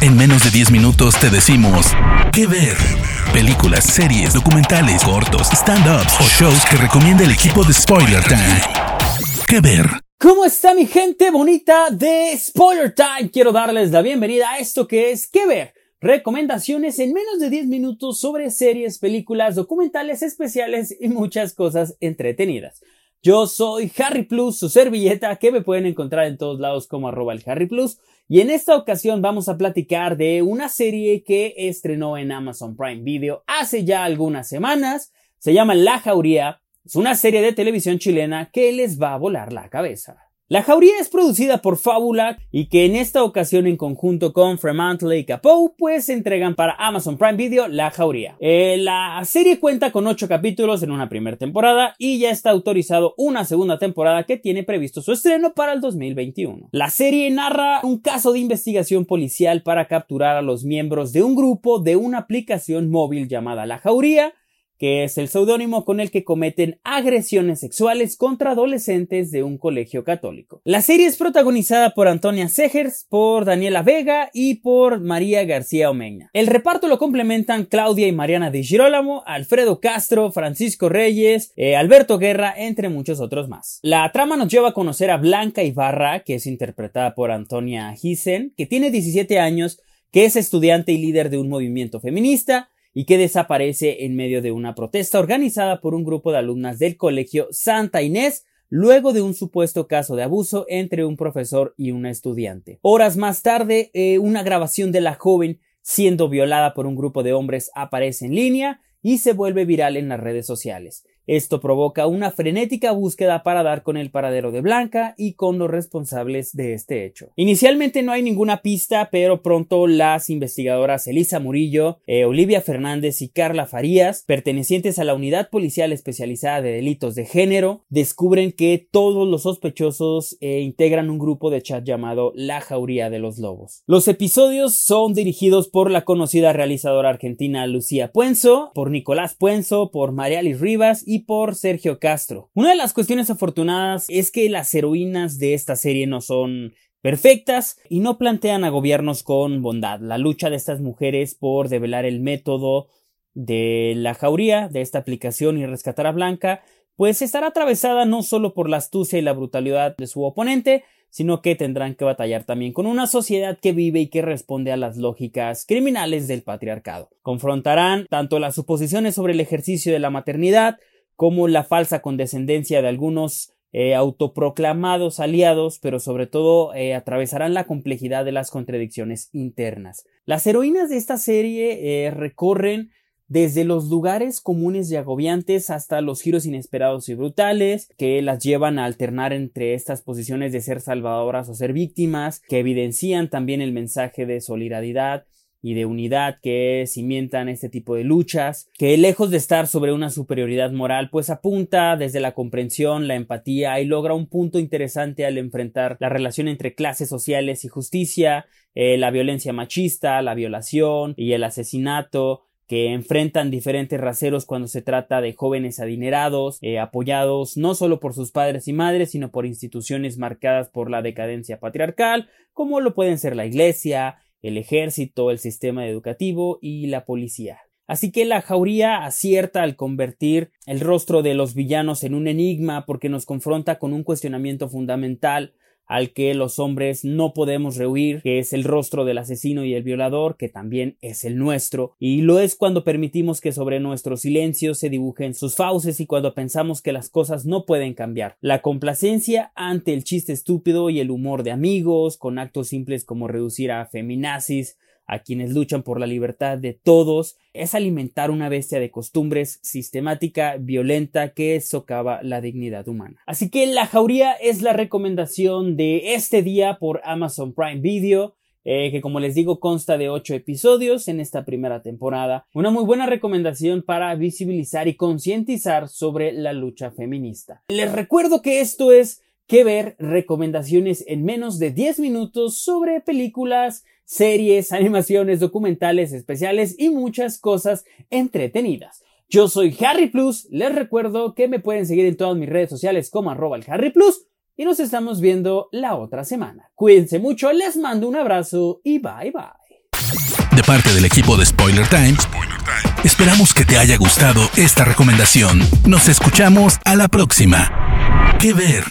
En menos de 10 minutos te decimos qué ver. Películas, series, documentales, cortos, stand-ups o shows que recomienda el equipo de Spoiler Time. ¿Qué ver? ¿Cómo está mi gente bonita de Spoiler Time? Quiero darles la bienvenida a esto que es ¿Qué ver? Recomendaciones en menos de 10 minutos sobre series, películas, documentales especiales y muchas cosas entretenidas. Yo soy Harry Plus, su servilleta, que me pueden encontrar en todos lados como arroba el Harry Plus. Y en esta ocasión vamos a platicar de una serie que estrenó en Amazon Prime Video hace ya algunas semanas. Se llama La Jauría. Es una serie de televisión chilena que les va a volar la cabeza. La Jauría es producida por Fábula y que en esta ocasión en conjunto con Fremantle y Capoe pues entregan para Amazon Prime Video La Jauría. Eh, la serie cuenta con 8 capítulos en una primera temporada y ya está autorizado una segunda temporada que tiene previsto su estreno para el 2021. La serie narra un caso de investigación policial para capturar a los miembros de un grupo de una aplicación móvil llamada La Jauría que es el seudónimo con el que cometen agresiones sexuales contra adolescentes de un colegio católico. La serie es protagonizada por Antonia Segers, por Daniela Vega y por María García Omeña. El reparto lo complementan Claudia y Mariana de Girolamo, Alfredo Castro, Francisco Reyes, eh, Alberto Guerra, entre muchos otros más. La trama nos lleva a conocer a Blanca Ibarra, que es interpretada por Antonia Gissen, que tiene 17 años, que es estudiante y líder de un movimiento feminista, y que desaparece en medio de una protesta organizada por un grupo de alumnas del colegio Santa Inés luego de un supuesto caso de abuso entre un profesor y una estudiante. Horas más tarde, eh, una grabación de la joven siendo violada por un grupo de hombres aparece en línea y se vuelve viral en las redes sociales. Esto provoca una frenética búsqueda para dar con el paradero de Blanca y con los responsables de este hecho. Inicialmente no hay ninguna pista, pero pronto las investigadoras Elisa Murillo, eh, Olivia Fernández y Carla Farías, pertenecientes a la Unidad Policial Especializada de Delitos de Género, descubren que todos los sospechosos eh, integran un grupo de chat llamado La Jauría de los Lobos. Los episodios son dirigidos por la conocida realizadora argentina Lucía Puenzo, por Nicolás Puenzo, por Mariali Rivas por Sergio Castro. Una de las cuestiones afortunadas es que las heroínas de esta serie no son perfectas y no plantean a gobiernos con bondad. La lucha de estas mujeres por develar el método de la jauría de esta aplicación y rescatar a Blanca, pues estará atravesada no solo por la astucia y la brutalidad de su oponente, sino que tendrán que batallar también con una sociedad que vive y que responde a las lógicas criminales del patriarcado. Confrontarán tanto las suposiciones sobre el ejercicio de la maternidad, como la falsa condescendencia de algunos eh, autoproclamados aliados, pero sobre todo eh, atravesarán la complejidad de las contradicciones internas. Las heroínas de esta serie eh, recorren desde los lugares comunes y agobiantes hasta los giros inesperados y brutales que las llevan a alternar entre estas posiciones de ser salvadoras o ser víctimas, que evidencian también el mensaje de solidaridad y de unidad que cimientan este tipo de luchas, que lejos de estar sobre una superioridad moral, pues apunta desde la comprensión, la empatía y logra un punto interesante al enfrentar la relación entre clases sociales y justicia, eh, la violencia machista, la violación y el asesinato, que enfrentan diferentes raceros cuando se trata de jóvenes adinerados, eh, apoyados no solo por sus padres y madres, sino por instituciones marcadas por la decadencia patriarcal, como lo pueden ser la iglesia, el ejército, el sistema educativo y la policía. Así que la jauría acierta al convertir el rostro de los villanos en un enigma porque nos confronta con un cuestionamiento fundamental al que los hombres no podemos rehuir, que es el rostro del asesino y el violador, que también es el nuestro, y lo es cuando permitimos que sobre nuestro silencio se dibujen sus fauces y cuando pensamos que las cosas no pueden cambiar. La complacencia ante el chiste estúpido y el humor de amigos, con actos simples como reducir a feminazis, a quienes luchan por la libertad de todos, es alimentar una bestia de costumbres sistemática, violenta, que socava la dignidad humana. Así que La Jauría es la recomendación de este día por Amazon Prime Video. Eh, que como les digo consta de 8 episodios en esta primera temporada. Una muy buena recomendación para visibilizar y concientizar sobre la lucha feminista. Les recuerdo que esto es que ver recomendaciones en menos de 10 minutos sobre películas, series, animaciones, documentales especiales y muchas cosas entretenidas. Yo soy Harry Plus, les recuerdo que me pueden seguir en todas mis redes sociales como arroba el Harry Plus y nos estamos viendo la otra semana. Cuídense mucho, les mando un abrazo y bye bye. De parte del equipo de Spoiler Time, esperamos que te haya gustado esta recomendación. Nos escuchamos a la próxima. ¿Qué ver?